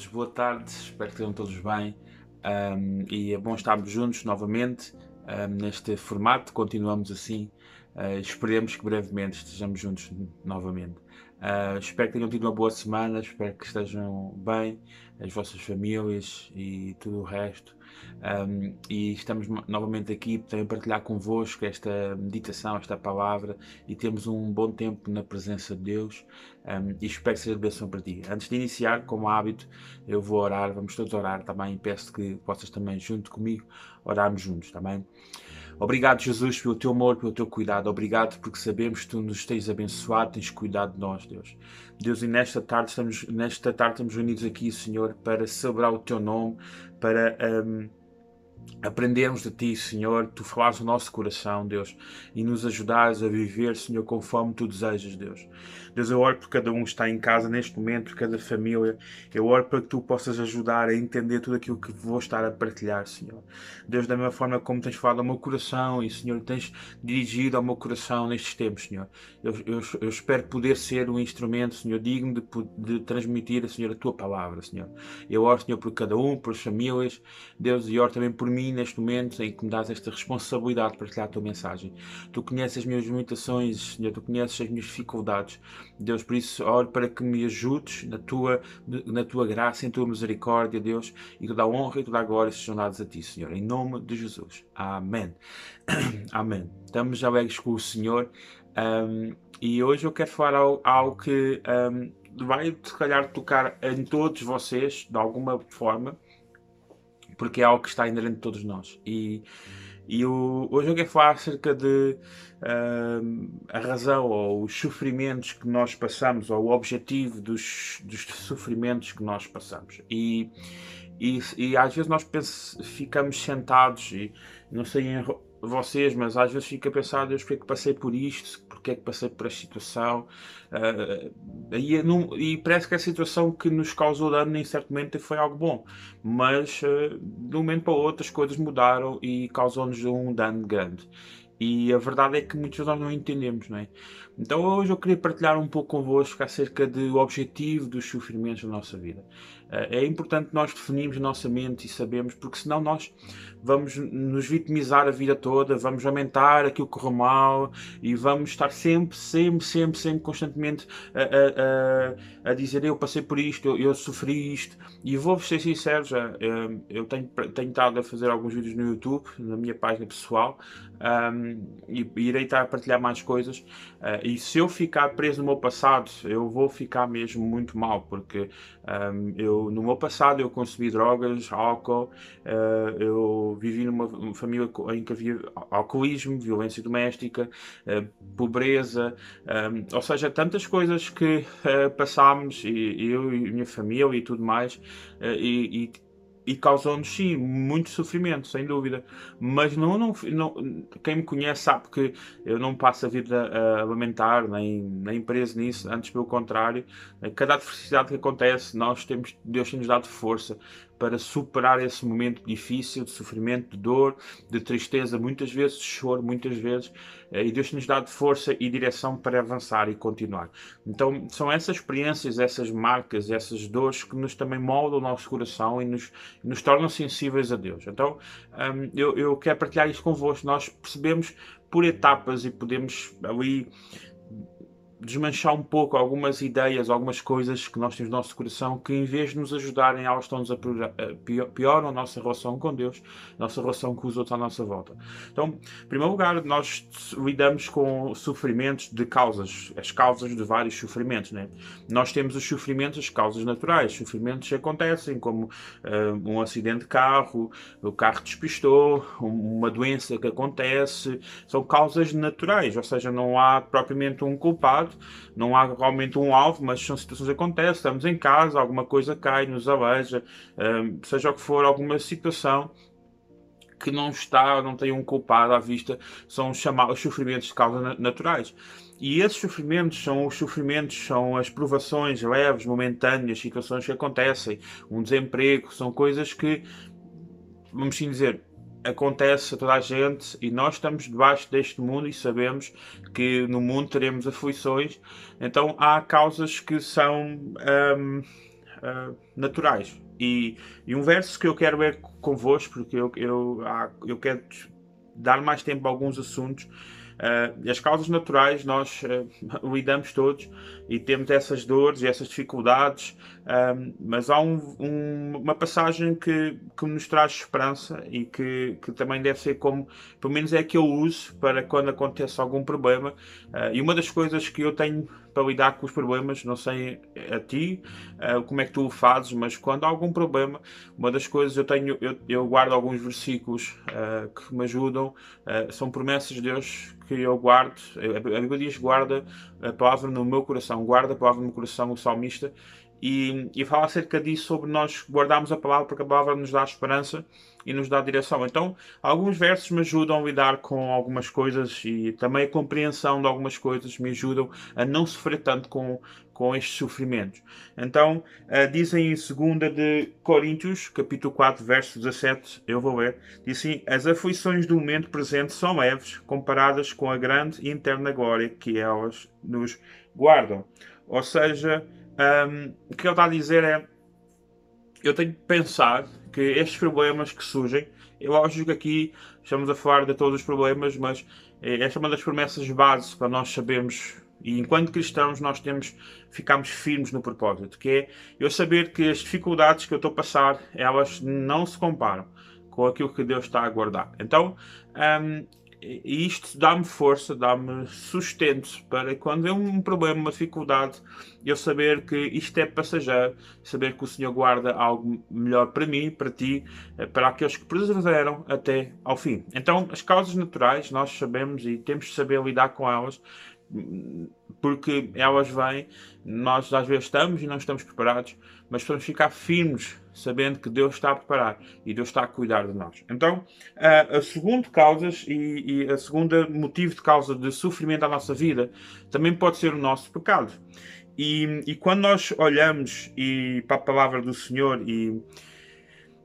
todos, boa tarde, espero que estejam todos bem um, e é bom estarmos juntos novamente um, neste formato. Continuamos assim, uh, esperemos que brevemente estejamos juntos novamente. Uh, espero que tenham tido uma boa semana, espero que estejam bem, as vossas famílias e tudo o resto. Um, e estamos novamente aqui para partilhar convosco esta meditação, esta palavra e temos um bom tempo na presença de Deus um, e espero que seja de bênção para ti. Antes de iniciar, como hábito, eu vou orar, vamos todos orar também e peço que possas também, junto comigo, orarmos juntos, também. Obrigado, Jesus, pelo teu amor, pelo teu cuidado. Obrigado porque sabemos que tu nos tens abençoado, tens cuidado de nós, Deus. Deus, e nesta tarde estamos, nesta tarde estamos unidos aqui, Senhor, para celebrar o teu nome, para. Um, aprendermos de Ti, Senhor, Tu falares o nosso coração, Deus, e nos ajudares a viver, Senhor, conforme Tu desejas, Deus. Deus, eu oro por cada um que está em casa neste momento, por cada família. Eu oro para que Tu possas ajudar a entender tudo aquilo que vou estar a partilhar, Senhor. Deus, da mesma forma como tens falado ao meu coração e, Senhor, tens dirigido ao meu coração nestes tempos, Senhor. Eu, eu, eu espero poder ser um instrumento, Senhor, digno de, de transmitir, Senhor, a Tua palavra, Senhor. Eu oro, Senhor, por cada um, por as famílias, Deus, e oro também por mim neste momento em que me dás esta responsabilidade de partilhar a Tua mensagem. Tu conheces as minhas limitações, Senhor, Tu conheces as minhas dificuldades. Deus, por isso oro para que me ajudes na tua, na tua graça, em tua misericórdia, Deus, e toda a honra e toda a glória sejam dados a ti, Senhor, em nome de Jesus. Amém. Amém. Estamos alegres com o Senhor um, e hoje eu quero falar algo, algo que um, vai, se calhar, tocar em todos vocês, de alguma forma, porque é algo que está inerente a todos nós. E e o, hoje eu quero falar acerca de uh, a razão ou os sofrimentos que nós passamos, ou o objetivo dos, dos sofrimentos que nós passamos. E, e, e às vezes nós ficamos sentados, e não sei em vocês, mas às vezes fico a pensar, Deus, porque é que passei por isto? Porque é que passei por esta situação? Uh, e, não, e, parece que a situação que nos causou dano em certo momento foi algo bom, mas uh, de um momento para outro as coisas mudaram e causou-nos um dano grande. E a verdade é que muitos de nós não entendemos, não é? Então hoje eu queria partilhar um pouco convosco acerca do objetivo dos sofrimentos da nossa vida. Eh, é importante nós definirmos a nossa mente e sabemos, porque senão nós vamos nos vitimizar a vida toda, vamos aumentar aquilo que correu mal e vamos estar sempre, sempre, sempre, sempre, constantemente a, a, a, a dizer eu passei por isto, eu, eu sofri isto. E vou-vos ser sincero, já, eh, eu tenho, tenho estado a fazer alguns vídeos no YouTube, na minha página pessoal, um, e, e irei estar a partilhar mais coisas. Uh, e se eu ficar preso no meu passado, eu vou ficar mesmo muito mal, porque um, eu, no meu passado eu consumi drogas, álcool, uh, eu vivi numa família em que havia alcoolismo, violência doméstica, uh, pobreza, um, ou seja, tantas coisas que passámos, e, eu e minha família e tudo mais, e, e causou-nos sim muito sofrimento, sem dúvida. Mas não, não, não, quem me conhece sabe que eu não passo a vida a lamentar, nem, nem preso nisso, antes pelo contrário, cada adversidade que acontece, nós temos, Deus tem-nos dado força para superar esse momento difícil de sofrimento, de dor, de tristeza, muitas vezes de choro, muitas vezes, e Deus nos dá força e direção para avançar e continuar. Então, são essas experiências, essas marcas, essas dores que nos também moldam o nosso coração e nos, nos tornam sensíveis a Deus. Então, um, eu, eu quero partilhar isto convosco. Nós percebemos por etapas e podemos ali desmanchar um pouco algumas ideias, algumas coisas que nós temos no nosso coração que, em vez de nos ajudarem, elas estão-nos a pioram a nossa relação com Deus, a nossa relação com os outros à nossa volta. Então, em primeiro lugar, nós lidamos com sofrimentos de causas, as causas de vários sofrimentos. Né? Nós temos os sofrimentos, as causas naturais, sofrimentos que acontecem, como uh, um acidente de carro, o carro despistou, uma doença que acontece, são causas naturais, ou seja, não há propriamente um culpado não há realmente um alvo, mas são situações que acontecem, estamos em casa, alguma coisa cai, nos aleja, um, seja o que for, alguma situação que não está, não tem um culpado à vista, são chamados os sofrimentos de causa naturais. E esses sofrimentos são os sofrimentos, são as provações leves, momentâneas, situações que acontecem, um desemprego, são coisas que, vamos sim dizer, acontece a toda a gente e nós estamos debaixo deste mundo e sabemos que no mundo teremos aflições. Então há causas que são. Um, uh, naturais. E, e, um verso que eu quero ver convosco, porque eu, eu, eu quero dar mais tempo a alguns assuntos, Uh, as causas naturais nós uh, lidamos todos e temos essas dores e essas dificuldades, uh, mas há um, um, uma passagem que, que nos traz esperança e que, que também deve ser como, pelo menos é que eu uso para quando acontece algum problema. e uma das coisas que eu tenho para lidar com os problemas, não sei a ti como é que tu o fazes, mas quando há algum problema, uma das coisas eu tenho, eu, eu guardo alguns versículos que me ajudam, são promessas de Deus que eu guardo, a Bíblia diz guarda a palavra no meu coração, guarda a palavra no meu coração, o salmista, e, e fala acerca disso, sobre nós guardarmos a palavra, porque a palavra nos dá esperança e nos dá direção. Então, alguns versos me ajudam a lidar com algumas coisas e também a compreensão de algumas coisas me ajudam a não sofrer tanto com, com estes sofrimentos. Então, uh, dizem em 2 de Coríntios, capítulo 4, verso 17, eu vou ler, diz assim, as aflições do momento presente são leves, comparadas com a grande e interna glória que elas nos guardam. Ou seja, um, o que ele está a dizer é, eu tenho que pensar que estes problemas que surgem, eu acho que aqui estamos a falar de todos os problemas, mas eh, esta é uma das promessas base para nós sabermos e enquanto cristãos nós temos ficamos firmes no propósito, que é eu saber que as dificuldades que eu estou a passar, elas não se comparam com aquilo que Deus está a guardar. Então, um, isto dá-me força, dá-me sustento para quando é um problema, uma dificuldade, eu saber que isto é passageiro, saber que o Senhor guarda algo melhor para mim, para ti, eh, para aqueles que perseveram até ao fim. Então, as causas naturais, nós sabemos e temos de saber lidar com elas, porque elas vêm, nós às vezes estamos e não estamos preparados, mas podemos ficar firmes sabendo que Deus está a preparar e Deus está a cuidar de nós. Então, a, a segunda causa e, e a segunda motivo de causa de sofrimento da nossa vida também pode ser o nosso pecado. E, e quando nós olhamos e, para a palavra do Senhor e,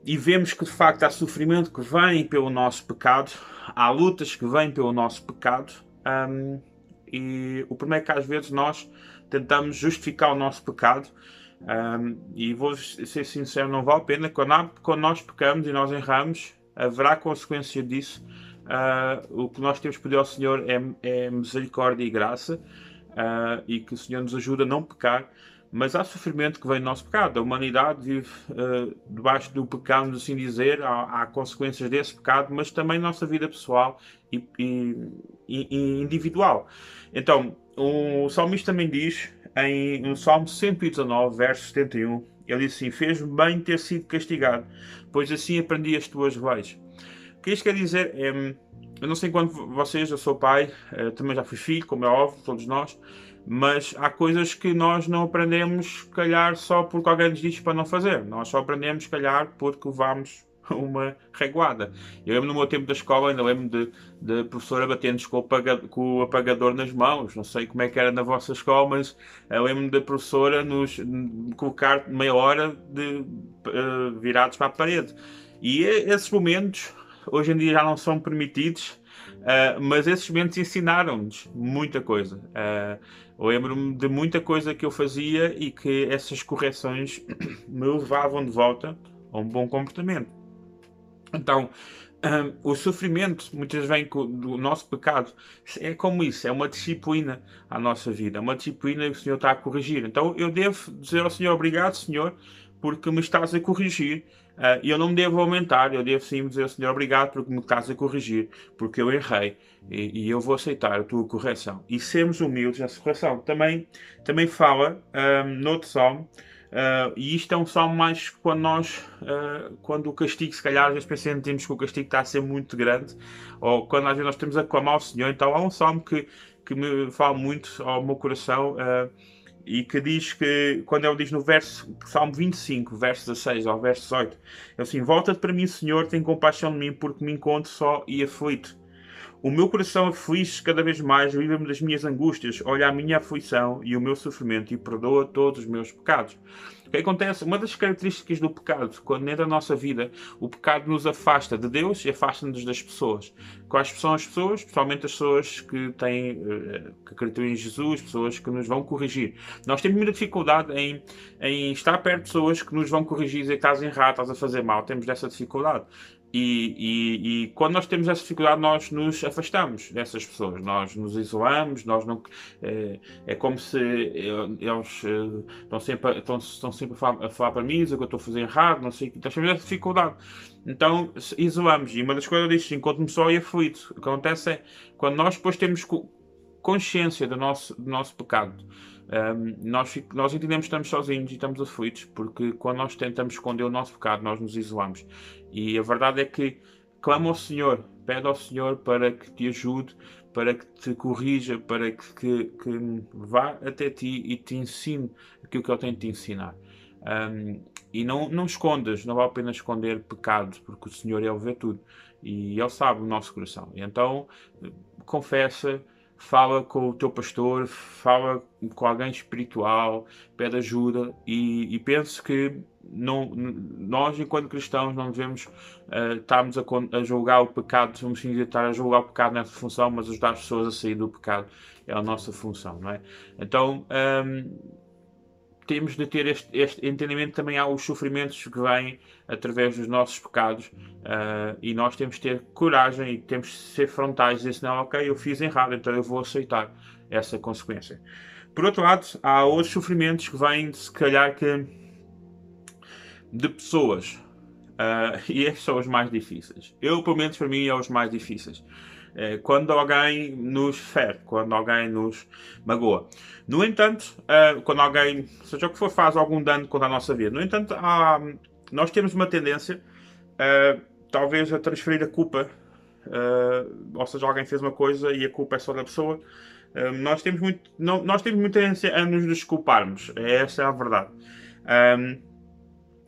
e vemos que de facto há sofrimento que vem pelo nosso pecado, há lutas que vêm pelo nosso pecado, um, e o problema é que às vezes nós tentamos justificar o nosso pecado. Um, e vou ser sincero, não vale a pena. Quando, quando nós pecamos e nós erramos, haverá consequência disso. Uh, o que nós temos que pedir ao Senhor é, é misericórdia e graça uh, e que o Senhor nos ajude a não pecar. Mas há sofrimento que vem do nosso pecado. A humanidade vive uh, debaixo do pecado, assim dizer. Há, há, consequências desse pecado, mas também nossa vida pessoal e, e, e individual. Então, o salmista também diz, em, no Salmo 119, verso 71, ele diz assim: Fez-me bem ter sido castigado, pois assim aprendi as tuas leis. O que isto quer dizer é. Eu não sei quando vocês, eu sou pai, eh, também já fui filho, como é óbvio, todos nós, mas há coisas que nós não aprendemos, calhar, só porque alguém nos diz para não fazer. Nós só aprendemos, calhar, porque levamos uma reguada. Eu lembro no meu tempo da escola, ainda lembro de, de professora batendo com, com, o apagador nas mãos. Não sei como é que era na vossa escola, mas eu lembro da professora nos colocar meia hora de, uh, virados para a parede. E esses momentos, hoje em dia já não são permitidos, uh, mas esses momentos ensinaram-nos muita coisa. Uh, lembro-me de muita coisa que eu fazia e que essas correções me levavam de volta a um bom comportamento. Então, um, o sofrimento muitas vezes vem do nosso pecado. É como isso, é uma disciplina à nossa vida, é uma disciplina que o Senhor está a corrigir. Então eu devo dizer ao Senhor obrigado, Senhor, porque me estás a corrigir. Uh, eu não me devo aumentar, eu devo sim dizer ao Senhor obrigado porque me estás a corrigir, porque eu errei e, e, eu vou aceitar a tua correção. E sermos humildes nessa correção. Também, também fala um, no outro salmo Uh, e isto é um salmo mais quando nós, uh, quando o castigo, se calhar, às vezes pensamos que o castigo está a ser muito grande, ou quando às vezes nós temos a clamar ao Senhor. Então há um salmo que, que me fala muito ao meu coração uh, e que diz que, quando ele diz no verso, Salmo 25, verso 16 ao verso 18, é assim: Volta-te para mim, Senhor, tem compaixão de mim, porque me encontro só e aflito. O meu coração aflige cada vez mais, livra-me das minhas angústias, olha a minha aflição e o meu sofrimento e perdoa todos os meus pecados. O que acontece? Uma das características do pecado, quando entra na nossa vida, o pecado nos afasta de Deus e afasta-nos das pessoas. Quais são as pessoas? Principalmente as pessoas que têm, eh, que acreditam em Jesus, pessoas que nos vão corrigir. Nós temos muita dificuldade em, em estar perto de pessoas que nos vão corrigir e dizer que estás errado, estás a fazer mal. Temos dessa dificuldade. E, e, e, quando nós temos essa dificuldade, nós nos afastamos dessas pessoas, nós nos isolamos, nós não, é, é como se eles é, estão sempre, estão, estão sempre a falar, a falar para mim, dizer que eu estou a fazer errado, não sei, nós temos essa dificuldade. Então isolamos. E uma das coisas disto, enquanto-me só e aflito, o que acontece é quando nós depois temos consciência do nosso, do nosso pecado. Um, nós, nós entendemos que estamos sozinhos e estamos aflitos, porque quando nós tentamos esconder o nosso pecado, nós nos isolamos. E a verdade é que clama ao Senhor, pede ao Senhor para que te ajude, para que te corrija, para que, que, que vá até ti e te ensine aquilo que Ele tem de te ensinar. Um, e não, não escondas, não vale a pena esconder pecados, porque o Senhor Ele vê tudo e Ele sabe o nosso coração. E então, confessa fala com o teu pastor, fala com alguém espiritual, pede ajuda e, e penso que não, nós, enquanto cristãos, não devemos uh, estarmos a, a, julgar o pecado, vamos sim estar a julgar o pecado nessa função, mas ajudar as pessoas a sair do pecado é a nossa função, não é? Então, um, ehm, temos de ter este, este, entendimento também há os sofrimentos que vêm através dos nossos pecados uh, e nós temos de ter coragem e temos de ser frontais e dizer não, ok, eu fiz errado, então eu vou aceitar essa consequência. Por outro lado, há outros sofrimentos que vêm, se calhar, que de pessoas uh, e esses são os mais difíceis. Eu, pelo menos para mim, é os mais difíceis. É, quando alguém nos fere, quando alguém nos magoa. No entanto, uh, quando alguém, seja o que for, faz algum dano contra a nossa vida. No entanto, há, nós temos uma tendência, uh, talvez, a transferir a culpa. Ou seja, alguém fez uma coisa e a culpa é só da pessoa. nós, temos muito, não, nós temos muita tendência a nos desculparmos. Essa é a verdade.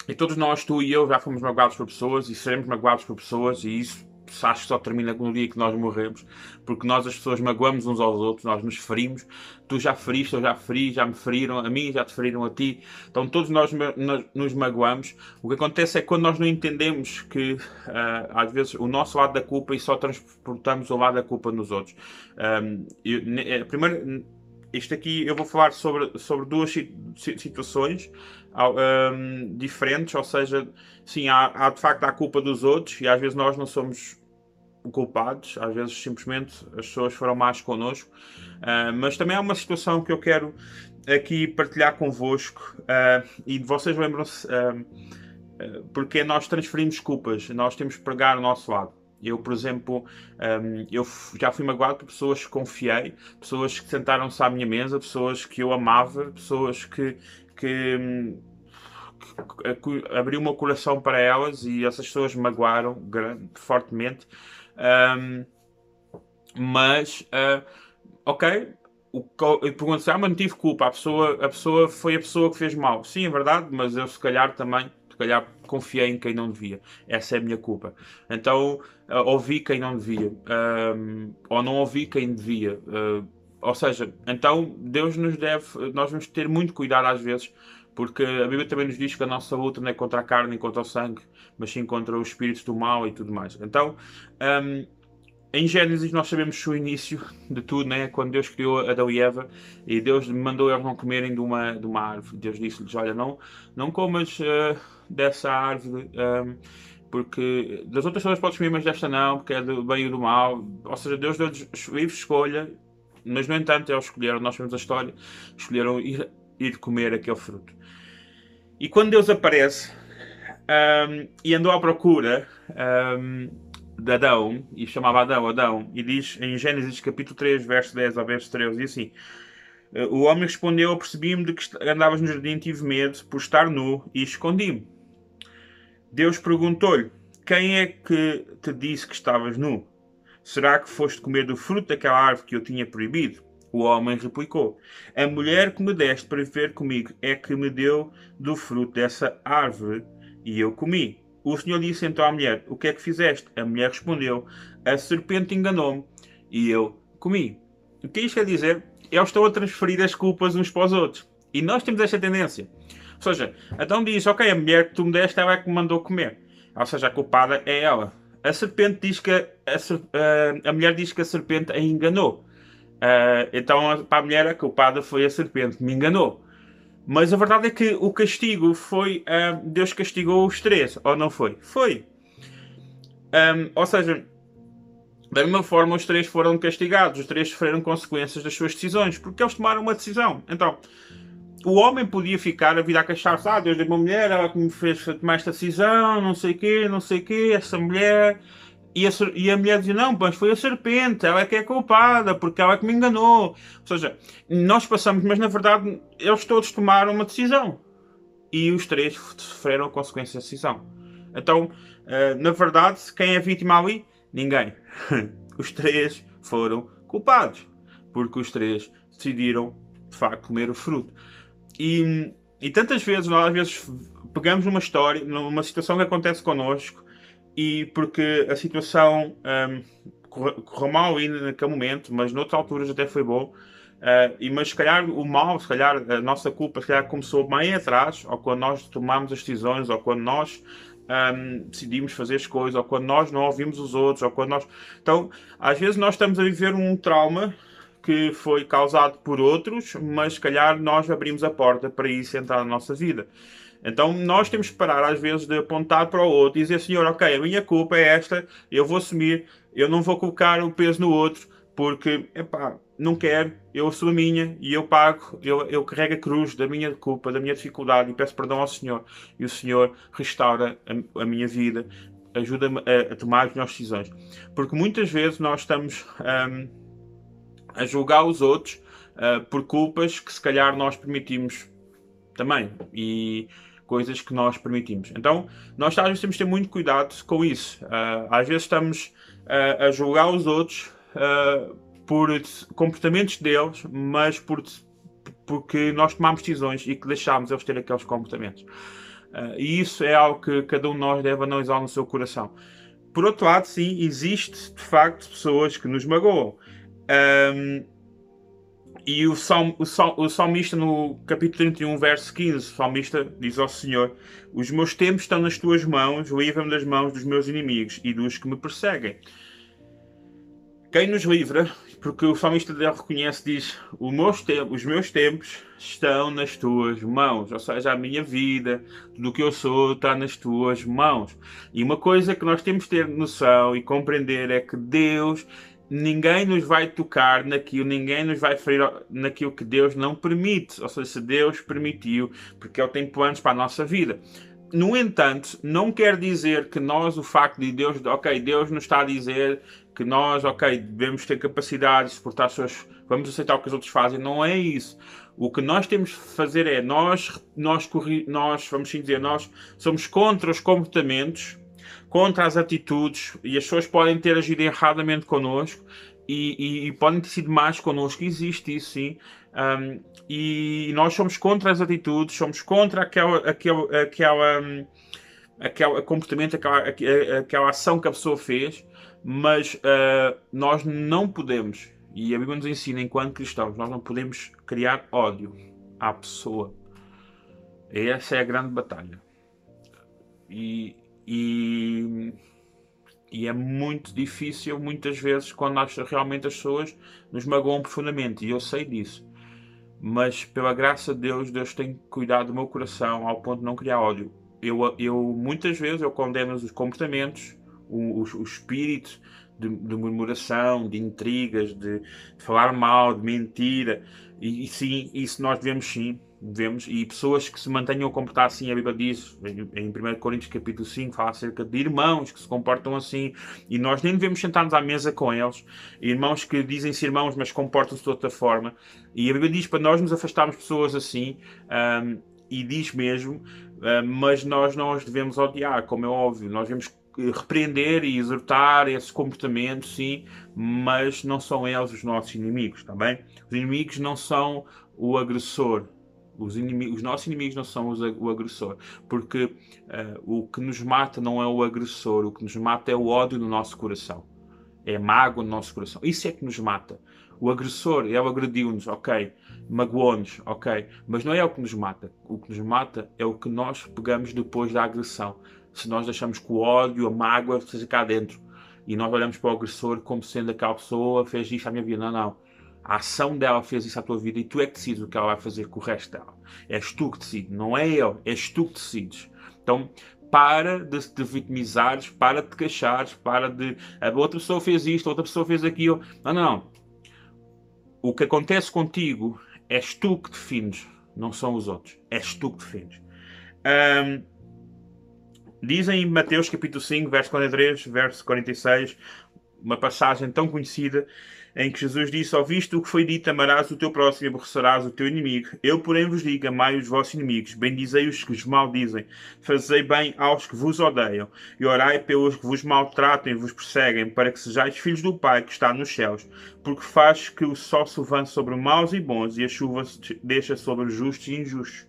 E todos nós, tu e eu, já fomos magoados por pessoas e seremos magoados por pessoas, e isso acho que só termina no dia que nós morremos, porque nós as pessoas magoamos uns aos outros, nós nos ferimos, tu já feriste, eu já feri, já me feriram a mim, já te feriram a ti, então todos nós, nós nos magoamos. O que acontece é que quando nós não entendemos que uh, às vezes o nosso lado da culpa e só transportamos o lado da culpa nos outros. Um, eu, é, primeiro, isto aqui eu vou falar sobre, sobre duas situações um, diferentes, ou seja, sim, há, há, de facto a culpa dos outros e às vezes nós não somos culpados, às vezes simplesmente as pessoas foram más connosco, uh, mas também há uma situação que eu quero aqui partilhar convosco uh, e vocês lembram-se uh, porque nós transferimos culpas, nós temos que pregar o nosso lado. Eu, por exemplo, um, eu já fui magoado por pessoas que confiei, pessoas que sentaram-se à minha mesa, pessoas que eu amava, pessoas que, que, que, que abriu o meu coração para elas e essas pessoas magoaram grande, fortemente. Um, mas, uh, ok, o, eu pergunto se ah, mas não tive culpa, a pessoa, a pessoa foi a pessoa que fez mal. Sim, é verdade, mas eu se calhar também calhar confiei em quem não devia. Essa é a minha culpa. Então uh, ouvi quem não devia. Uh, ou não ouvi quem devia. Uh, ou seja, então Deus nos deve, nós vamos ter muito cuidado às vezes, porque a Bíblia também nos diz que a nossa luta não é contra a carne e contra o sangue, mas sim contra os espíritos do mal e tudo mais. Então, um, em Gênesis nós sabemos o início de tudo, né? quando Deus criou Adão e Eva e Deus mandou eles não comerem de uma, de uma árvore. Deus disse-lhes, olha, não, não comas uh, dessa árvore, um, ehm, porque das outras coisas podes comer, mas desta não, porque é do bem e do mal. Ou seja, Deus deu-lhes livre escolha, mas no entanto eles escolheram, nós temos a história, escolheram ir, ir comer aquele fruto. E quando Deus aparece um, ehm, e andou à procura... Um, ehm, de Adão, e chamava Adão Adão, e diz em Gênesis capítulo 3, verso 10 ao verso 13, e assim: eh, O homem respondeu: Percebi-me de que andavas no jardim, tive medo por estar nu e escondi-me. Deus perguntou-lhe: Quem é que te disse que estavas nu? Será que foste comer do fruto daquela árvore que eu tinha proibido? O homem replicou: A mulher que me deste para viver comigo é que me deu do fruto dessa árvore e eu comi. O Senhor disse então à mulher: O que é que fizeste? A mulher respondeu: A serpente enganou-me e eu comi. O que isto quer dizer? Eles estão a transferir as culpas uns para os outros. E nós temos esta tendência. Ou seja, então diz: Ok, a mulher que tu me deste, ela é que me mandou comer. Ou seja, a culpada é ela. A serpente diz que a, a, a mulher diz que a serpente a enganou. Uh, então, para a mulher, a culpada foi a serpente que me enganou. Mas a verdade é que o castigo foi. Uh, Deus castigou os três, ou não foi? Foi. Um, ou seja, da mesma forma, os três foram castigados, os três sofreram consequências das suas decisões, porque eles tomaram uma decisão. Então, o homem podia ficar a vir a queixar-se: ah, Deus deu uma mulher, ela que me fez tomar esta decisão, não sei o quê, não sei o quê, essa mulher e a, e a mulher dizia: Não, mas foi a serpente, ela é que é culpada, porque ela é que me enganou. Ou seja, nós passamos, mas na verdade eles todos tomaram uma decisão. E os três sofreram a consequência da decisão. Então, eh, na verdade, quem é vítima ali? Ninguém. Os três foram culpados. Porque os três decidiram, de facto, comer o fruto. E, e tantas vezes, nós às vezes pegamos uma história, numa situação que acontece connosco e porque a situação um, correu mal ainda naquele momento, mas noutras alturas até foi bom. Uh, e, mas se calhar o mal, se calhar a nossa culpa, se calhar começou bem atrás, ou quando nós tomamos as decisões, ou quando nós um, decidimos fazer as coisas, ou quando nós não ouvimos os outros, ou quando nós. Então, às vezes nós estamos a viver um trauma que foi causado por outros, mas se calhar nós abrimos a porta para isso entrar na nossa vida. Então nós temos que parar às vezes de apontar para o outro e dizer, Senhor, ok, a minha culpa é esta, eu vou assumir, eu não vou colocar o peso no outro, porque, epá, não quero, eu sou a minha e eu pago, eu, eu carrego a cruz da minha culpa, da minha dificuldade e peço perdão ao Senhor. E o Senhor restaura a, a minha vida, ajuda-me a, a, tomar as minhas decisões. Porque muitas vezes nós estamos um, a julgar os outros uh, por culpas que se calhar nós permitimos também. E coisas que nós permitimos. Então, nós às vezes temos que ter muito cuidado com isso. Uh, às vezes estamos uh, a julgar os outros uh, por comportamentos deles, mas por, porque nós tomamos decisões e que deixámos eles ter aqueles comportamentos. e isso é algo que cada um de nós deve analisar no seu coração. Por outro lado, sim, existe de facto pessoas que nos magoam. Um, e o, salm, o, sal, o salmista, no capítulo 31, verso 15, o salmista diz ao Senhor: Os meus tempos estão nas tuas mãos, livra-me das mãos dos meus inimigos e dos que me perseguem. Quem nos livra, porque o salmista reconhece, diz: meus Os meus tempos estão nas tuas mãos, ou seja, a minha vida, tudo o que eu sou está nas tuas mãos. E uma coisa que nós temos de ter noção e compreender é que Deus ninguém nos vai tocar naquilo, ninguém nos vai ferir naquilo que Deus não permite. Ou seja, se Deus permitiu, porque Ele tem planos para a nossa vida. No entanto, não quer dizer que nós, o facto de Deus, ok, Deus nos está a dizer que nós, ok, devemos ter capacidade de suportar as suas. Vamos aceitar o que os outros fazem. Não é isso. O que nós temos de fazer é nós, nós, nós vamos dizer, nós somos contra os comportamentos contra as atitudes e as pessoas podem ter agido erradamente connosco e, e, e podem ter sido mais connosco, existe isso sim. Um, e nós somos contra as atitudes, somos contra aquela, aquela, aquela, aquele comportamento, aquela, aquela ação que a pessoa fez, mas uh, nós não podemos, e a Bíblia nos ensina, enquanto cristãos, nós não podemos criar ódio à pessoa. Essa é a grande batalha. E, e, e é muito difícil, muitas vezes, quando nós, realmente as pessoas nos magoam profundamente. E eu sei disso. Mas, pela graça de Deus, Deus tem cuidado do meu coração ao ponto de não criar ódio. Eu, eu muitas vezes, eu condeno os comportamentos, o, o, o espírito de, de, murmuração, de intrigas, de, de, falar mal, de mentira. E, e sim, isso nós devemos sim vemos, e pessoas que se mantenham a comportar assim, a Bíblia diz, em 1 Coríntios capítulo 5, fala acerca de irmãos que se comportam assim, e nós nem devemos sentar-nos à mesa com eles, irmãos que dizem-se irmãos, mas comportam-se de outra forma, e a Bíblia diz para nós nos afastarmos de pessoas assim, um, e diz mesmo, um, mas nós não os devemos odiar, como é óbvio, nós devemos repreender e exortar esse comportamento, sim, mas não são eles os nossos inimigos, está bem? Os inimigos não são o agressor, Os, inimigos, os nossos inimigos não são os, o agressor, porque uh, o que nos mata não é o agressor, o que nos mata é o ódio no nosso coração, é a mágoa no nosso coração. Isso é que nos mata. O agressor, ele agrediu-nos, ok, magoou-nos, ok, mas não é o que nos mata. O que nos mata é o que nós pegamos depois da agressão. Se nós deixamos que o ódio, a mágoa esteja cá dentro e nós olhamos para o agressor como sendo aquela pessoa fez isto à minha vida, não, não a ação dela fez isso à tua vida e tu é que decides o que ela vai fazer com o resto dela. És tu que decides, não é ele, és tu que decides. Então, para de te vitimizares, para de te queixares, para de. A outra pessoa fez isto, a outra pessoa fez aquilo. Não, não, não. O que acontece contigo és tu que defines, não são os outros. És tu que defines. Um, dizem em Mateus capítulo 5, verso 43, verso 46, uma passagem tão conhecida em que Jesus disse: Ouviste o que foi dito, amarás o teu próximo e aborrecerás o teu inimigo. Eu, porém, vos digo: amai os vossos inimigos, bendizei os que vos maldizem, fazei bem aos que vos odeiam, e orai pelos que vos maltratam e vos perseguem, para que sejais filhos do Pai que está nos céus, porque faz que o sol se levante sobre maus e bons, e a chuva deixa sobre justos e injustos.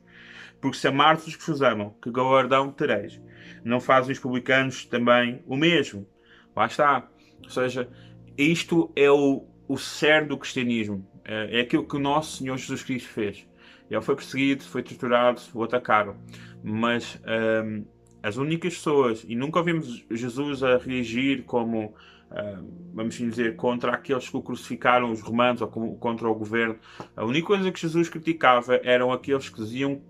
Porque se amardes os que vos amam, que galardão tereis? Não fazem os publicanos também o mesmo? Lá está. Ou seja, isto é o, o cerne do cristianismo. É, é aquilo que o nosso Senhor Jesus Cristo fez. Ele foi perseguido, foi torturado, o atacaram. Mas um, as únicas pessoas, e nunca ouvimos Jesus a reagir como, um, vamos assim dizer, contra aqueles que o crucificaram, os romanos, ou contra o governo. A única coisa que Jesus criticava eram aqueles que diziam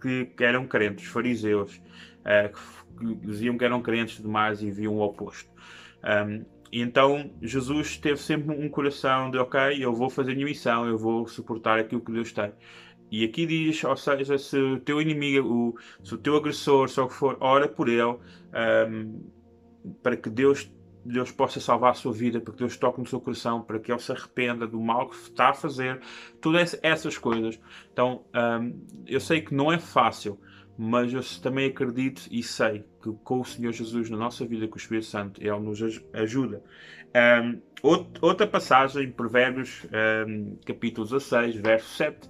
que, que eram crentes, fariseus, uh, que diziam que eram crentes demais e viam o oposto. Um, e então Jesus teve sempre um coração de ok, eu vou fazer a minha missão, eu vou suportar aquilo que Deus tem. E aqui diz, ou seja, se o teu inimigo, o, se o teu agressor, o que for, ora por ele, um, para que Deus, Deus possa salvar a sua vida, para que Deus toque no seu coração, para que ele se arrependa do mal que está a fazer, todas essas coisas. Então, um, eu sei que não é fácil, mas eu também acredito e sei que com o Senhor Jesus na nossa vida, com o Espírito Santo, Ele nos ajuda. Um, outra passagem, Provérbios, um, capítulo 16, verso 7,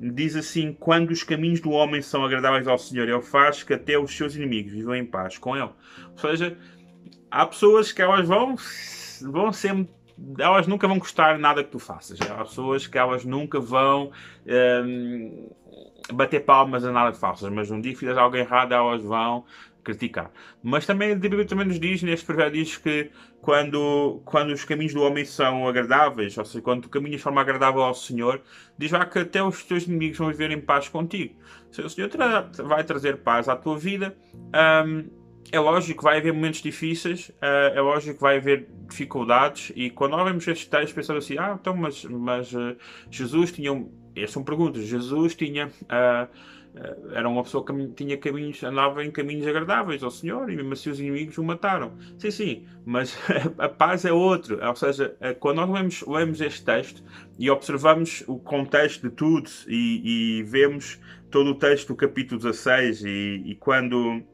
diz assim: Quando os caminhos do homem são agradáveis ao Senhor, Ele faz que até os seus inimigos vivam em paz com Ele. Ou seja, há pessoas que elas vão, vão sempre elas nunca vão gostar nada que tu faças. Há pessoas que elas nunca vão bater palmas a nada que faças, mas um dia que fizeres algo errado, elas vão criticar. Mas também a Bíblia também nos diz, neste provérbio, diz que quando, quando os caminhos do homem são agradáveis, ou seja, quando tu caminhas de forma agradável ao Senhor, diz lá que até os teus inimigos vão viver em paz contigo. Se o Senhor tra vai trazer paz à tua vida, é lógico que vai haver momentos difíceis, uh, é lógico que vai haver dificuldades, e quando nós vemos estes textos, pensamos assim: ah, então, mas, mas uh, Jesus tinha. Um... Estas são perguntas. Jesus tinha. Uh, era uma pessoa que tinha caminhos, andava em caminhos agradáveis ao Senhor e mesmo assim os inimigos o mataram. Sim, sim, mas a paz é outro. Ou seja, quando nós lemos, lemos este texto e observamos o contexto de tudo e, e vemos todo o texto do capítulo 16 e, e quando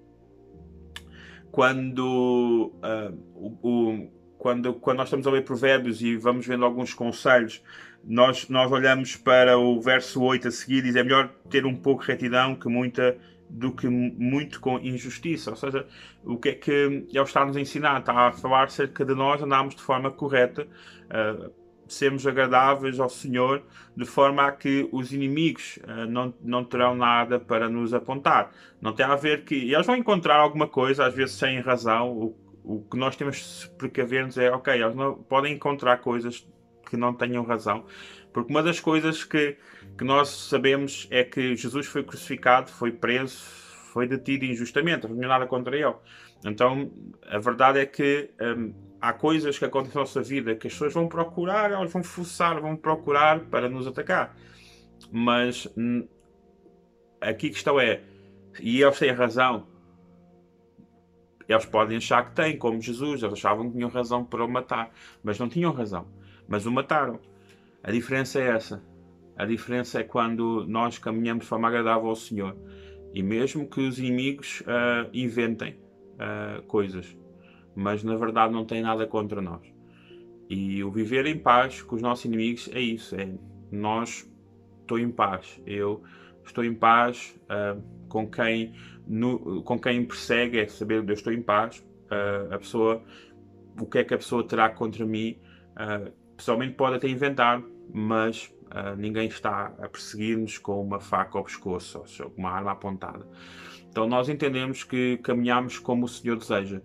quando, uh, o, quando, quando nós estamos a ler provérbios e vamos vendo alguns conselhos, nós, nós olhamos para o verso 8 a seguir e diz é melhor ter um pouco de retidão que muita do que muito com injustiça. Ou seja, o que é que ele está a nos ensinar? Está a falar acerca de nós andarmos de forma correta, uh, sermos agradáveis ao Senhor, de forma a que os inimigos uh, não, não terão nada para nos apontar. Não tem a ver que. Eles vão encontrar alguma coisa, às vezes sem razão. O, o que nós temos de se precaver-nos é, ok, eles não, podem encontrar coisas que não tenham razão. Porque uma das coisas que, que nós sabemos é que Jesus foi crucificado, foi preso, foi detido injustamente, não nada contra ele. Então, a verdade é que. Um, há coisas que acontecem na nossa vida que as pessoas vão procurar, elas vão forçar, vão procurar para nos atacar. Mas aqui a questão é, e eles têm razão. Eles podem achar que têm, como Jesus, eles achavam que tinham razão para o matar, mas não tinham razão. Mas o mataram. A diferença é essa. A diferença é quando nós caminhamos de forma agradável ao Senhor. E mesmo que os inimigos uh, inventem uh, coisas, mas na verdade não tem nada contra nós. E o viver em paz com os nossos inimigos é isso, é nós estou em paz, eu estou em paz, uh, com, quem, no, com quem persegue é saber que eu estou em paz. A pessoa, o que é que a pessoa terá contra mim, pessoalmente pode até inventar, mas ninguém está a perseguir-nos com uma faca ao pescoço ou com uma arma apontada. Então nós entendemos que caminhamos como o Senhor deseja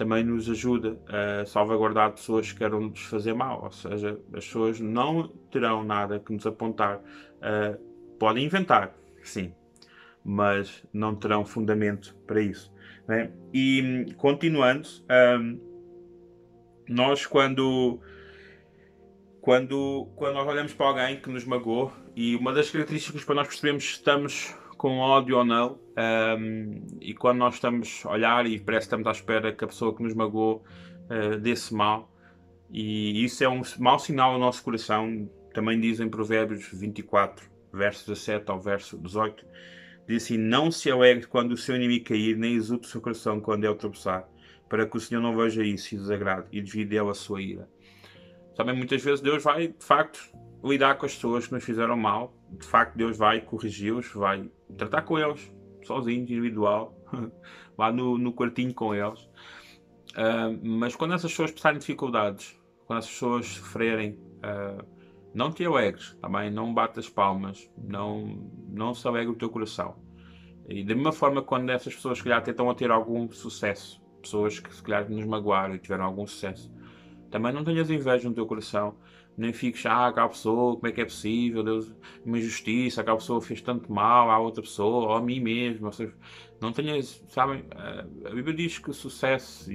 também nos ajuda a salvaguardar pessoas que queiram nos fazer mal. Ou seja, as pessoas não terão nada que nos apontar. Uh, podem inventar, sim, mas não terão fundamento para isso. Né? E continuando, um, nós quando, quando, quando nós olhamos para alguém que nos magoou, e uma das características para nós percebemos se estamos com ódio ou não. Um, e quando nós estamos a olhar e parece que estamos à espera que a pessoa que nos magoou uh, desse mal, e isso é um mau sinal ao nosso coração. Também dizem Provérbios 24, verso 17 ao verso 18: diz assim: Não se alegre quando o seu inimigo cair, nem exulte o seu coração quando ele tropeçar, para que o Senhor não veja isso e desagrade e desvie dele a sua ira. Também muitas vezes Deus vai, de facto, lidar com as pessoas que nos fizeram mal. De facto, Deus vai corrigi-los, vai tratar com eles, sozinho, individual, lá no, no quartinho com eles. Uh, mas quando essas pessoas passarem dificuldades, quando essas pessoas sofrerem, uh, não te alegres, também não batas palmas, não, não se alegre o teu coração. E da mesma forma, quando essas pessoas, se calhar, tentam ter algum sucesso, pessoas que se calhar nos magoaram e tiveram algum sucesso, também não tenhas inveja no teu coração, nem fiques, ah, aquela pessoa, como é que é possível, Deus, uma injustiça, aquela pessoa fez tanto mal à outra pessoa, ou a mim mesmo, ou seja, não tenhas, sabem, a Bíblia diz que o sucesso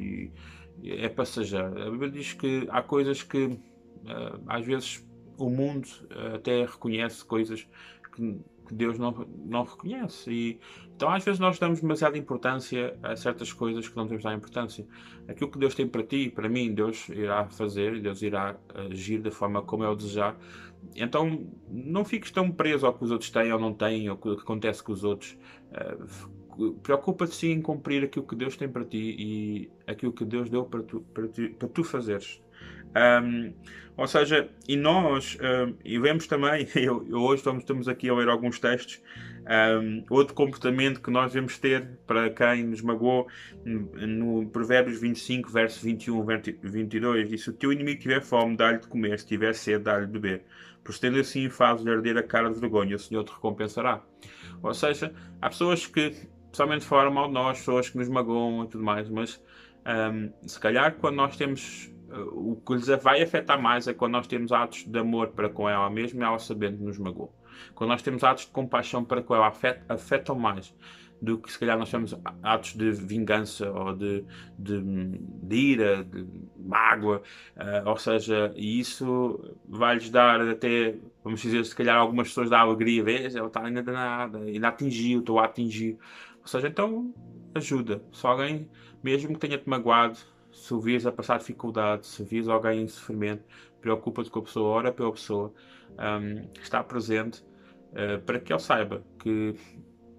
é passageiro, a Bíblia diz que há coisas que eh, às vezes o mundo até reconhece coisas que que Deus não, não reconhece. E, então, às vezes, nós damos demasiada importância a certas coisas que não temos dar importância. Aquilo que Deus tem para ti, para mim, Deus irá fazer, Deus irá agir da forma como eu desejar. Então, não fiques tão preso ao que os outros têm ou não têm, ou o que acontece com os outros. Uh, Preocupa-te sim em cumprir aquilo que Deus tem para ti e aquilo que Deus deu para tu, para, ti, para tu fazeres. Um, ou seja, e nós, um, e vemos também, eu, eu hoje estamos, estamos aqui a ler alguns textos, um, outro comportamento que nós devemos ter para quem nos magoou, no Provérbios 25, verso 21, 22, diz: Se o teu inimigo tiver fome, dá-lhe de comer, se tiver sede, dá-lhe de beber. Procedendo assim, fazes arder a cara de vergonha, o Senhor te recompensará. Ou seja, há pessoas que, pessoalmente, falam mal de nós, pessoas que nos magoam e tudo mais, mas se calhar quando nós temos o que lhes vai afetar mais é quando nós temos atos de amor para com ela mesmo e ela sabendo que nos magoou. Quando nós temos atos de compaixão para com ela, afetam mais do que se calhar nós temos atos de vingança ou de, de, de ira, de mágoa, uh, ou seja, isso vai-lhes dar até, vamos dizer, se calhar algumas pessoas dá alegria, vês, ela está ainda danada, ainda atingiu, estou a atingir, ou seja, então ajuda, se alguém, mesmo que tenha-te magoado, se o vires a passar dificuldade, se vires alguém em sofrimento, preocupa-te com a pessoa, ora pela pessoa, um, está presente uh, para que ele saiba que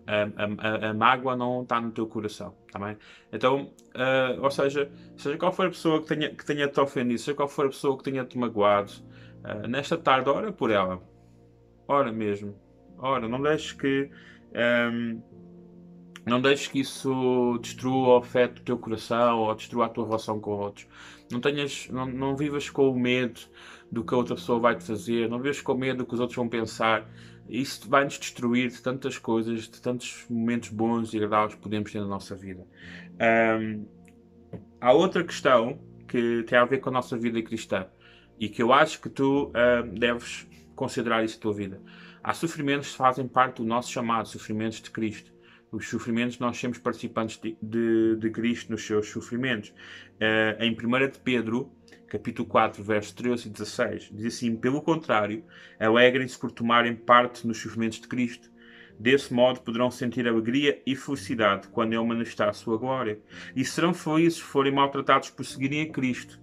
a, a, a, mágoa não está no teu coração, tá bem? Então, uh, ou seja, seja qual for a pessoa que tenha, que tenha te ofendido, seja qual for a pessoa que tenha te magoado, uh, nesta tarde, ora por ela, ora mesmo, ora, não deixes que um, não deixes que isso destrua ou afete o teu coração ou destrua a tua relação com outros. Não, tenhas, não, não vivas com o medo do que a outra pessoa vai te fazer, não vivas com o medo do que os outros vão pensar. Isso vai-nos destruir de tantas coisas, de tantos momentos bons e agradáveis que podemos ter na nossa vida. Um, há outra questão que tem a ver com a nossa vida cristã e que eu acho que tu um, deves considerar isso na tua vida. Há sofrimentos que fazem parte do nosso chamado, sofrimentos de Cristo os sofrimentos, nós somos participantes de, de, de Cristo nos seus sofrimentos. Uh, em 1 de Pedro, capítulo 4, versos 13 e 16, diz assim: Pelo contrário, alegrem-se por tomarem parte nos sofrimentos de Cristo. Desse modo poderão sentir alegria e felicidade quando Ele manifestar a sua glória. E serão felizes se forem maltratados por seguirem a Cristo,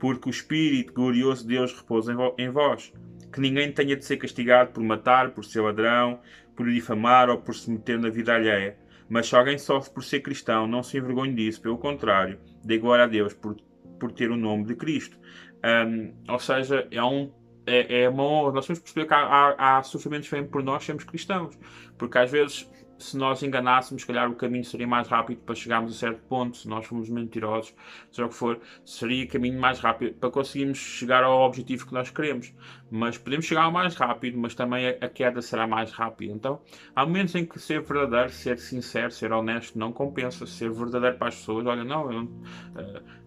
porque o Espírito glorioso de Deus repousa em vós. Que ninguém tenha de ser castigado por matar, por ser ladrão, por difamar ou por se meter na vida alheia. Mas se alguém sofre por ser cristão, não se envergonhe disso, pelo contrário, dê glória a Deus por, por ter o nome de Cristo. Um, ou seja, é um é, é uma honra. Nós temos que perceber que há, há, há sofrimentos por nós, sermos cristãos. Porque às vezes se nós enganássemos, se calhar o caminho seria mais rápido para chegarmos a certo ponto. Se nós formos mentirosos, seja o que for, seria o caminho mais rápido para conseguirmos chegar ao objetivo que nós queremos. Mas podemos chegar mais rápido, mas também a queda será mais rápida. Então, há momentos em que ser verdadeiro, ser sincero, ser honesto não compensa. Ser verdadeiro para as pessoas, olha, não, eu, uh,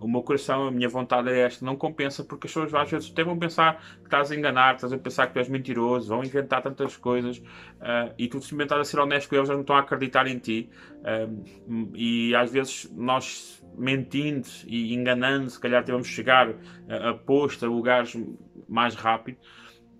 o meu coração, a minha vontade é esta, não compensa, porque as pessoas às vezes até vão pensar que estás a enganar, estás a pensar que tu és mentiroso, vão inventar tantas coisas uh, e tu simplesmente estás a ser honesto com eles, eles não estão a acreditar em ti. Uh, e às vezes nós mentindo e enganando, se calhar temos chegar a, a posto, a lugares mais rápido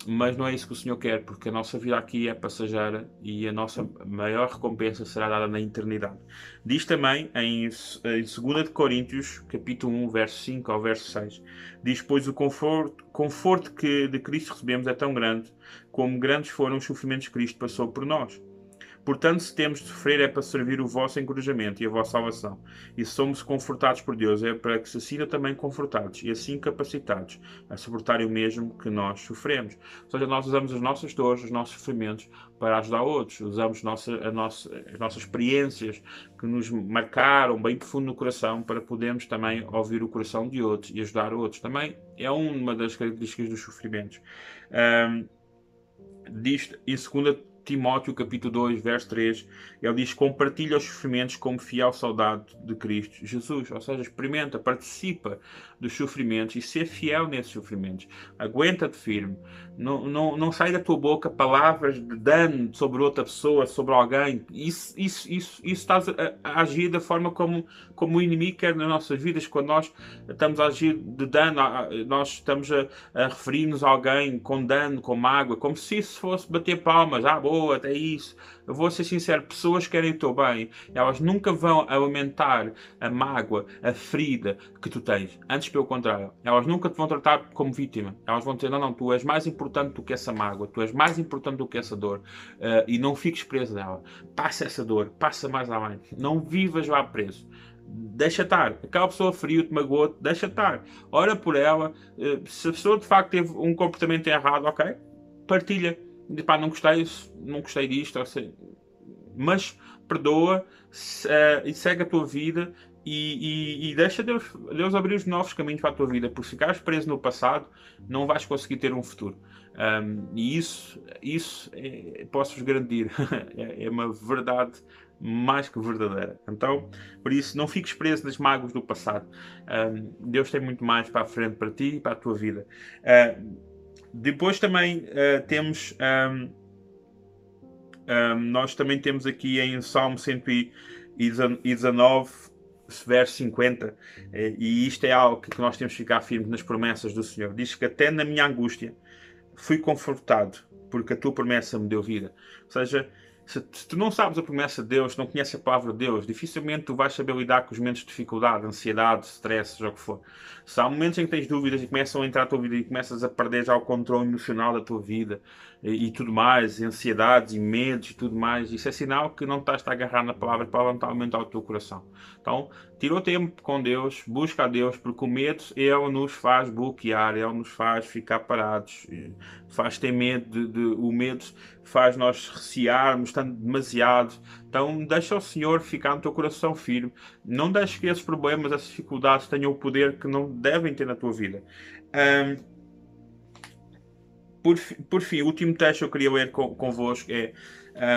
mas não é isso que o Senhor quer, porque a nossa vida aqui é passageira e a nossa maior recompensa será dada na eternidade. Diz também em, em 2 Coríntios, capítulo 1, verso 5 ao verso 6, diz, pois o conforto, conforto que de Cristo recebemos é tão grande, como grandes foram os sofrimentos que Cristo passou por nós. Portanto, se temos de sofrer é para servir o vosso encorajamento e a vossa salvação. E se somos confortados por Deus é para que se sinta também confortados e assim capacitados a suportarem o mesmo que nós sofremos. Ou seja, nós usamos as nossas dores, os nossos sofrimentos para ajudar outros. Usamos nossa, a nossa, as nossas experiências que nos marcaram bem profundo no coração para podermos também ouvir o coração de outros e ajudar outros. Também é uma das características dos sofrimentos. Um, diz em segunda Timóteo capítulo 2, verso 3, ele diz: compartilha os sofrimentos como fiel soldado de Cristo Jesus. Ou seja, experimenta, participa dos sofrimentos e ser fiel nesses sofrimentos. Aguenta-te firme. Não, não, não sai da tua boca palavras de dano sobre outra pessoa, sobre alguém. Isso, isso, isso, isso estás a, a agir da forma como, como o inimigo quer nas nossas vidas. Quando nós estamos a agir de dano, nós estamos a, a referir-nos a alguém com dano, com mágoa, como se isso fosse bater palmas. Ah, boa boa, até isso. Eu vou ser sincero, pessoas que querem o teu bem, elas nunca vão aumentar a mágoa, a ferida que tu tens. Antes, pelo contrário, elas nunca te vão tratar como vítima. Elas vão dizer, não, não, tu és mais importante do que essa mágoa, tu és mais importante do que essa dor. Uh, e não fiques preso nela. Passa essa dor, passa mais além. Não vivas lá preso deixa estar. Aquela pessoa feriu-te, magoou-te, deixa estar. Ora por ela. Eh, se a pessoa de facto teve um comportamento errado, ok? Partilha pá, não gostei, não gostei disto, mas perdoa uh, e segue a tua vida e, e, e, deixa Deus, Deus abrir os novos caminhos para a tua vida, porque se ficares preso no passado, não vais conseguir ter um futuro. Um, e isso, isso é, posso-vos garantir, é, é, uma verdade mais que verdadeira. Então, por isso, não fiques preso nas mágoas do passado. Um, Deus tem muito mais para a frente para ti e para a tua vida. Uh, depois também uh, temos. Um, um, nós também temos aqui em Salmo 119, verso 50, eh, e isto é algo que nós temos que ficar firmes nas promessas do Senhor. Diz que até na minha angústia fui confortado, porque a tua promessa me deu vida. Ou seja, se, se, tu não sabes a promessa de Deus, não conheces a palavra de Deus, dificilmente tu vais saber lidar com os momentos de dificuldade, ansiedade, stress, o que for. Se há momentos em que tens dúvidas e começam a entrar na tua vida e começas a perder já o controle emocional da tua vida e, e tudo mais, ansiedades e medos e tudo mais, isso é sinal que não estás a agarrar na palavra para aumentar o teu coração. Então, tira o tempo com Deus, busca a Deus, porque o medo, ele nos faz bloquear, ele nos faz ficar parados, faz ter medo, de, de, o medo faz nós recearmos tanto demasiado. Então, deixa o Senhor ficar no teu coração firme. Não deixes que esses problemas, essas dificuldades tenham o poder que não devem ter na tua vida. Um, por, por fim, o último texto que eu queria ler convosco é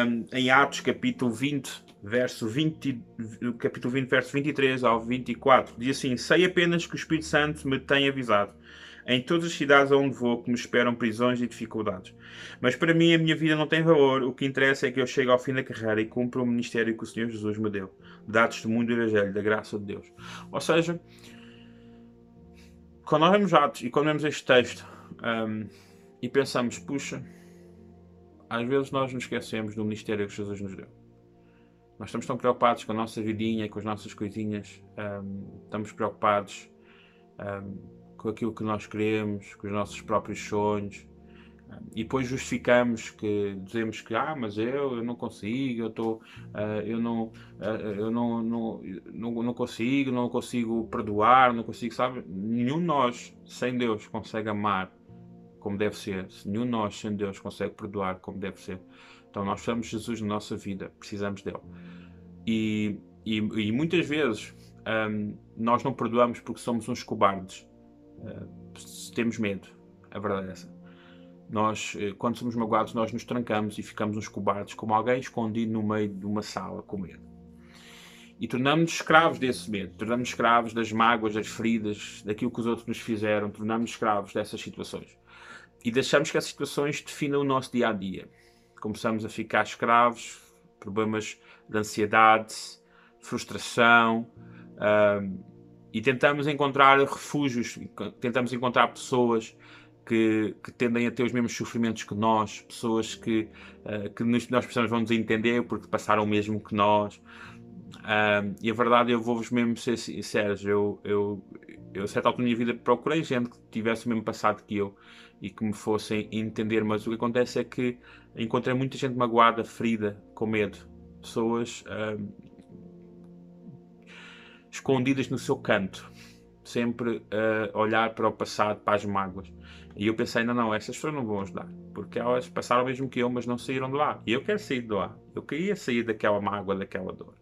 um, em Atos, capítulo 20, verso 20, capítulo 20, verso 23 ao 24. Diz assim: Sei apenas que o Espírito Santo me tem avisado em todas as cidades aonde vou que me esperam prisões e dificuldades. Mas para mim a minha vida não tem valor. O que interessa é que eu chegue ao fim da carreira e cumpra o ministério que o Senhor Jesus me deu. Dar testemunho do Evangelho, da graça de Deus. Ou seja, quando nós vemos Atos e quando vemos este texto um, e pensamos, puxa, às vezes nós nos esquecemos do ministério que Jesus nos deu. Nós estamos tão preocupados com a nossa vidinha, com as nossas coisinhas, um, estamos preocupados um, com aquilo que nós queremos, com os nossos próprios sonhos. E depois justificamos que dizemos que ah, mas eu, eu não consigo, eu estou, uh, eu não, uh, eu não, não, não, não consigo, não consigo perdoar, não consigo, sabe? Nenhum de nós, sem Deus, consegue amar como deve ser, se nenhum de nós, sem Deus, consegue perdoar como deve ser, então nós de Jesus na nossa vida, precisamos dele. E, e, e muitas vezes um, nós não perdoamos porque somos uns cobardes, uh, temos medo, a verdade é essa. Nós, eh, quando somos magoados, nós nos trancamos e ficamos uns cobardes, como alguém escondido no meio de uma sala com medo. E tornamos-nos escravos desse medo, tornamos-nos escravos das mágoas, das feridas, daquilo que os outros nos fizeram, tornamos-nos escravos dessas situações. E deixamos que essas situações definam o nosso dia a dia. Começamos a ficar escravos, problemas de ansiedade, frustração, um, e tentamos encontrar refúgios, tentamos encontrar pessoas que, que, tendem a ter os mesmos sofrimentos que nós, pessoas que, uh, que nós precisamos vamos entender porque passaram o mesmo que nós. Uh, e a verdade, eu vou-vos mesmo ser sinceros, eu, eu, eu, a certa altura da minha vida, procurei gente que tivesse o mesmo passado que eu e que me fossem entender, mas o que acontece é que encontrei muita gente magoada, ferida, com medo. Pessoas uh, escondidas no seu canto, sempre a olhar para o passado, para as mágoas. E eu pensei, não, não, essas pessoas não vão ajudar, porque elas passaram mesmo que eu, mas não saíram de lá. E eu quero sair de lá. Eu queria sair daquela mágoa, daquela dor.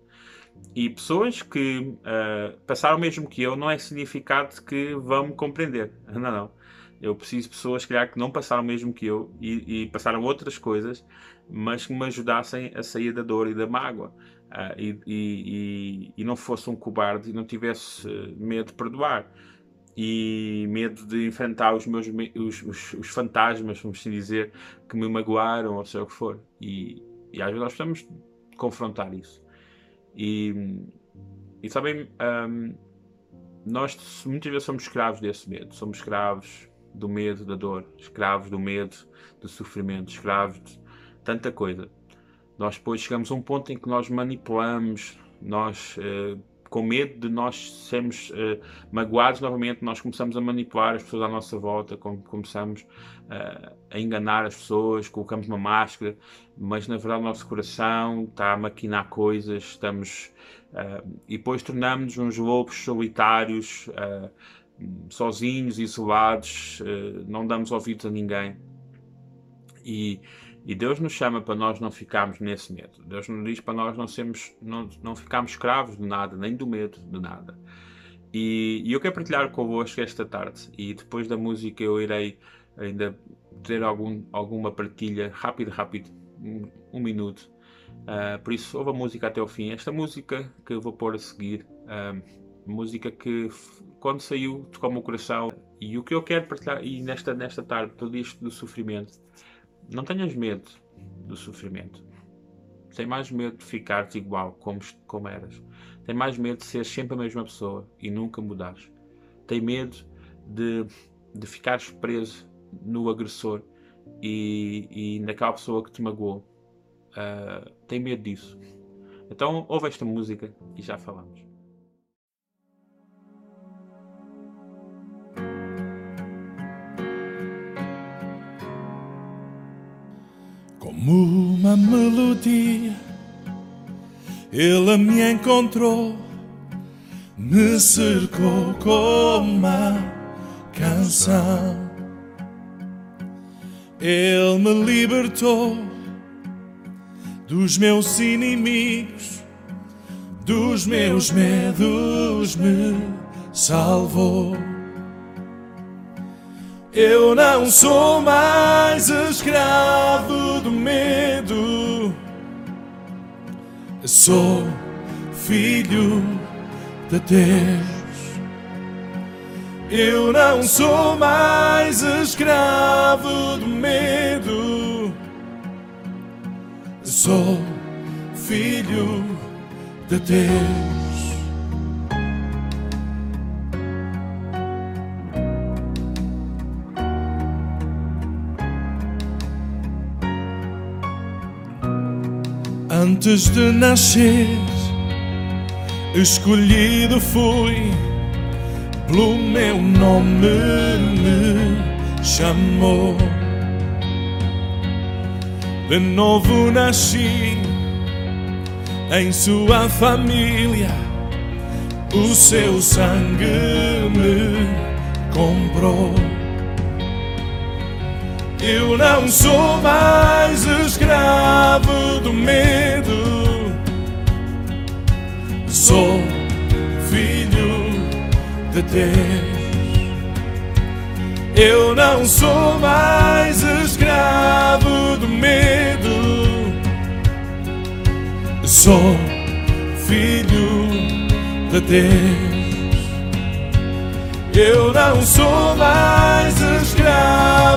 E pessoas que uh, passaram o mesmo que eu não é significado que vão me compreender. Não, não. Eu preciso de pessoas, calhar, que não passaram o mesmo que eu e, e passaram outras coisas, mas que me ajudassem a sair da dor e da mágoa. Uh, e, e, e, não fosse um cobarde e não tivesse medo de perdoar e medo de enfrentar os meus os, os, os fantasmas, vamos assim dizer, que me magoaram, ou seja o que for. E, e às vezes nós precisamos confrontar isso. E, e sabem, um, nós muitas vezes somos escravos desse medo, somos escravos do medo da dor, escravos do medo do sofrimento, escravos de tanta coisa. Nós depois chegamos a um ponto em que nós manipulamos, nós uh, com medo de nós sermos uh, magoados novamente, nós começamos a manipular as pessoas à nossa volta, começamos uh, a enganar as pessoas, colocamos uma máscara, mas na verdade o nosso coração está a maquinar coisas, estamos uh, e depois tornamos-nos uns lobos solitários, sozinhos, isolados, não damos ouvidos a ninguém. E e Deus nos chama para nós não ficarmos nesse medo. Deus nos diz para nós não, sermos, não, não ficarmos escravos de nada, nem do medo de nada. E, e eu quero partilhar convosco esta tarde. E depois da música eu irei ainda ter algum, alguma partilha rápido, rápido, um, um minuto. Uh, por isso, ouve a música até o fim. Esta música que eu vou pôr a seguir, uh, música que quando saiu tocou o coração. E o que eu quero partilhar, e nesta, nesta tarde, tudo isto do sofrimento, não tenhas medo do sofrimento. Tem mais medo de ficares igual como, como eras. Tem mais medo de ser sempre a mesma pessoa e nunca mudares. Tem medo de, de ficares preso no agressor e, e naquela pessoa que te magoou. Uh, tem medo disso. Então ouve esta música e já falamos. Como uma melodia, ele me encontrou, me cercou com uma canção. Ele me libertou dos meus inimigos, dos meus medos, me salvou. Eu não sou mais escravo do medo. Sou filho de Deus. Eu não sou mais escravo do medo. Sou filho de Deus. Antes de nascer, escolhido fui, pelo meu nome me chamou. De novo nasci em sua família, o seu sangue me comprou. Eu não sou mais escravo do medo, sou filho de Deus. Eu não sou mais escravo do medo, sou filho de Deus. Eu não sou mais escravo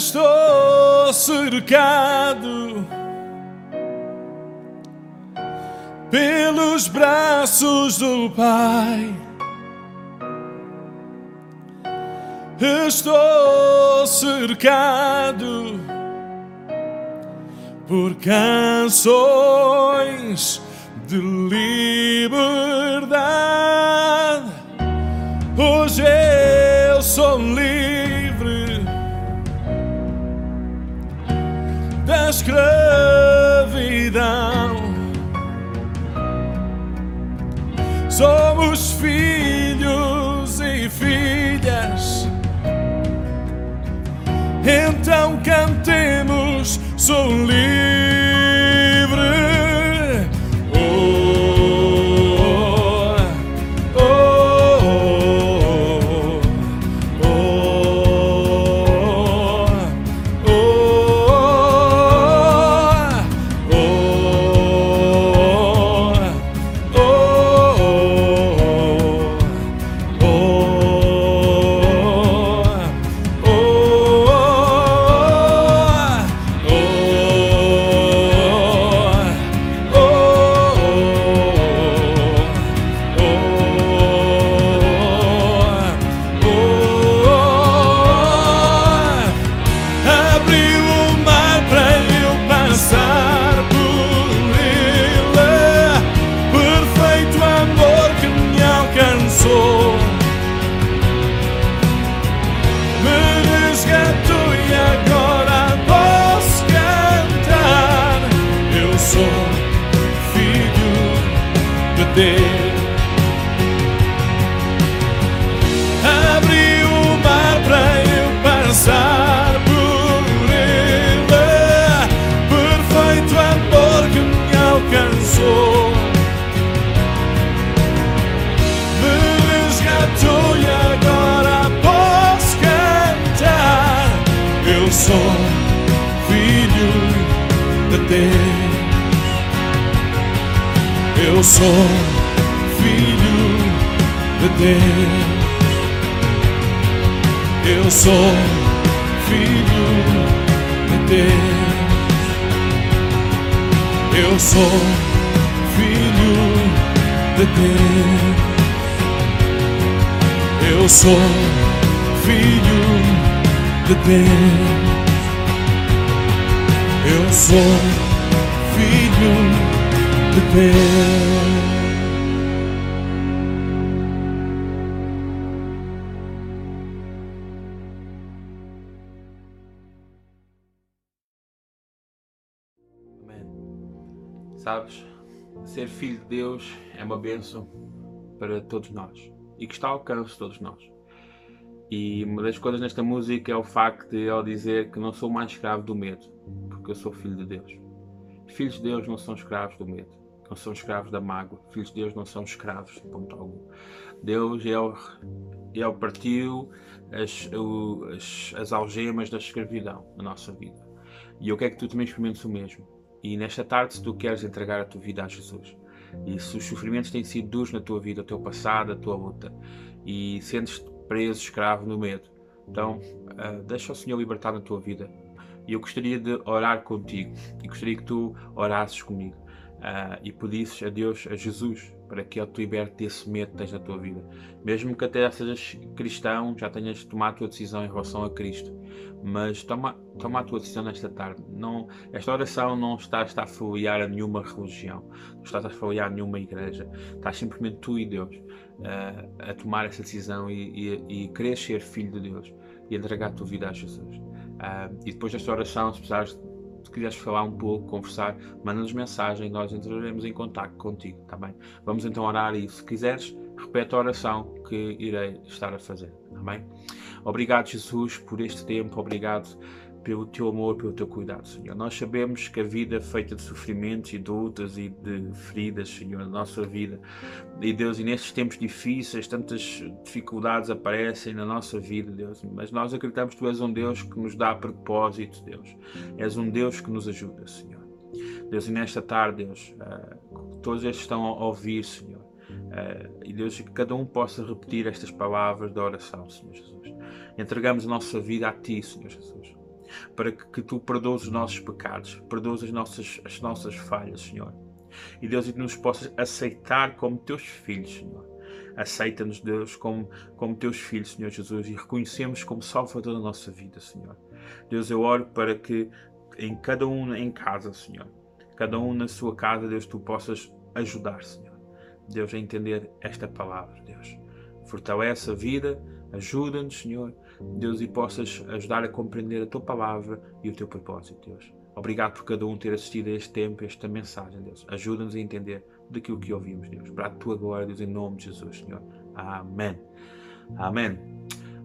Estou cercado pelos braços do Pai. Estou cercado por canções de liberdade. Hoje eu sou livre escravidão. Somos filhos e filhas. Então cantemos, sou livre. Sabes, ser filho de Deus é uma bênção para todos nós e que está ao alcance de todos nós. E uma das coisas nesta música é o facto de ele dizer que não sou mais escravo do medo, porque eu sou filho de Deus. Filhos de Deus não são escravos do medo não são escravos da mágoa. Filhos de Deus não são escravos, de ponto algum. Deus, Ele, ele partiu as, as, as algemas da escravidão na nossa vida. E eu quero que tu também experimentes o mesmo. E nesta tarde, se tu queres entregar a tua vida a Jesus, e se os sofrimentos têm sido duros na tua vida, o teu passado, a tua luta, e sentes-te preso, escravo no medo, então uh, deixa o Senhor libertar na tua vida. E eu gostaria de orar contigo, e gostaria que tu orasses comigo uh, e pedisses a Deus, a Jesus, para que Ele te liberte desse medo que tens na tua vida. Mesmo que até sejas cristão, já tenhas tomado a tua decisão em relação a Cristo, mas toma, toma a tua decisão nesta tarde. Não, esta oração não está, está a filiar a nenhuma religião, não está a filiar a nenhuma igreja, estás simplesmente tu e Deus uh, a tomar essa decisão e, e, e querer ser filho de Deus e entregar a tua vida a Jesus. Uh, e depois desta oração, se precisares se quiseres falar um pouco, conversar, manda-nos mensagem, nós entraremos em contato contigo, tá bem? Vamos então orar e se quiseres, repete a oração que irei estar a fazer, tá bem? Obrigado, Jesus, por este tempo, obrigado pelo teu amor, pelo teu cuidado, Senhor. Nós sabemos que a vida é feita de sofrimentos e de lutas e de feridas, Senhor, na nossa vida. E Deus, e nestes tempos difíceis, tantas dificuldades aparecem na nossa vida, Deus. Mas nós acreditamos que Tu és um Deus que nos dá propósito, Deus. És um Deus que nos ajuda, Senhor. Deus, e nesta tarde, Deus, uh, todos estes estão a ouvir, Senhor. Uh, e Deus, que cada um possa repetir estas palavras da oração, Senhor Jesus. Entregamos a nossa vida a Ti, Senhor Jesus para que, que tu perdoes os nossos pecados, perdoes as nossas, as nossas falhas, Senhor. E Deus, e nos possas aceitar como teus filhos, Senhor. Aceita-nos, Deus, como, como teus filhos, Senhor Jesus, e reconhecemos como Salvador da nossa vida, Senhor. Deus, eu oro para que em cada um em casa, Senhor, cada um na sua casa, Deus, tu possas ajudar, Senhor. Deus, a entender esta palavra, Deus. Fortalece a vida, ajuda-nos, Senhor, Deus, e possas ajudar a compreender a tua palavra e o teu propósito, Deus. Obrigado por cada um ter assistido a este tempo, a esta mensagem, Deus. Ajuda-nos a entender daquilo que ouvimos, Deus. Para a tua glória, Deus, em nome de Jesus, Senhor. Amém. Amém.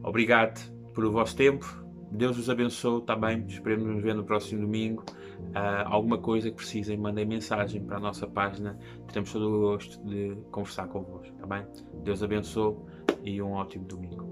Obrigado por o vosso tempo. Deus vos abençoe também. Esperemos nos ver no próximo domingo. Uh, alguma coisa que precisem, mandem mensagem para a nossa página. Teremos todo o gosto de conversar convosco, está bem? Deus abençoe e um ótimo domingo.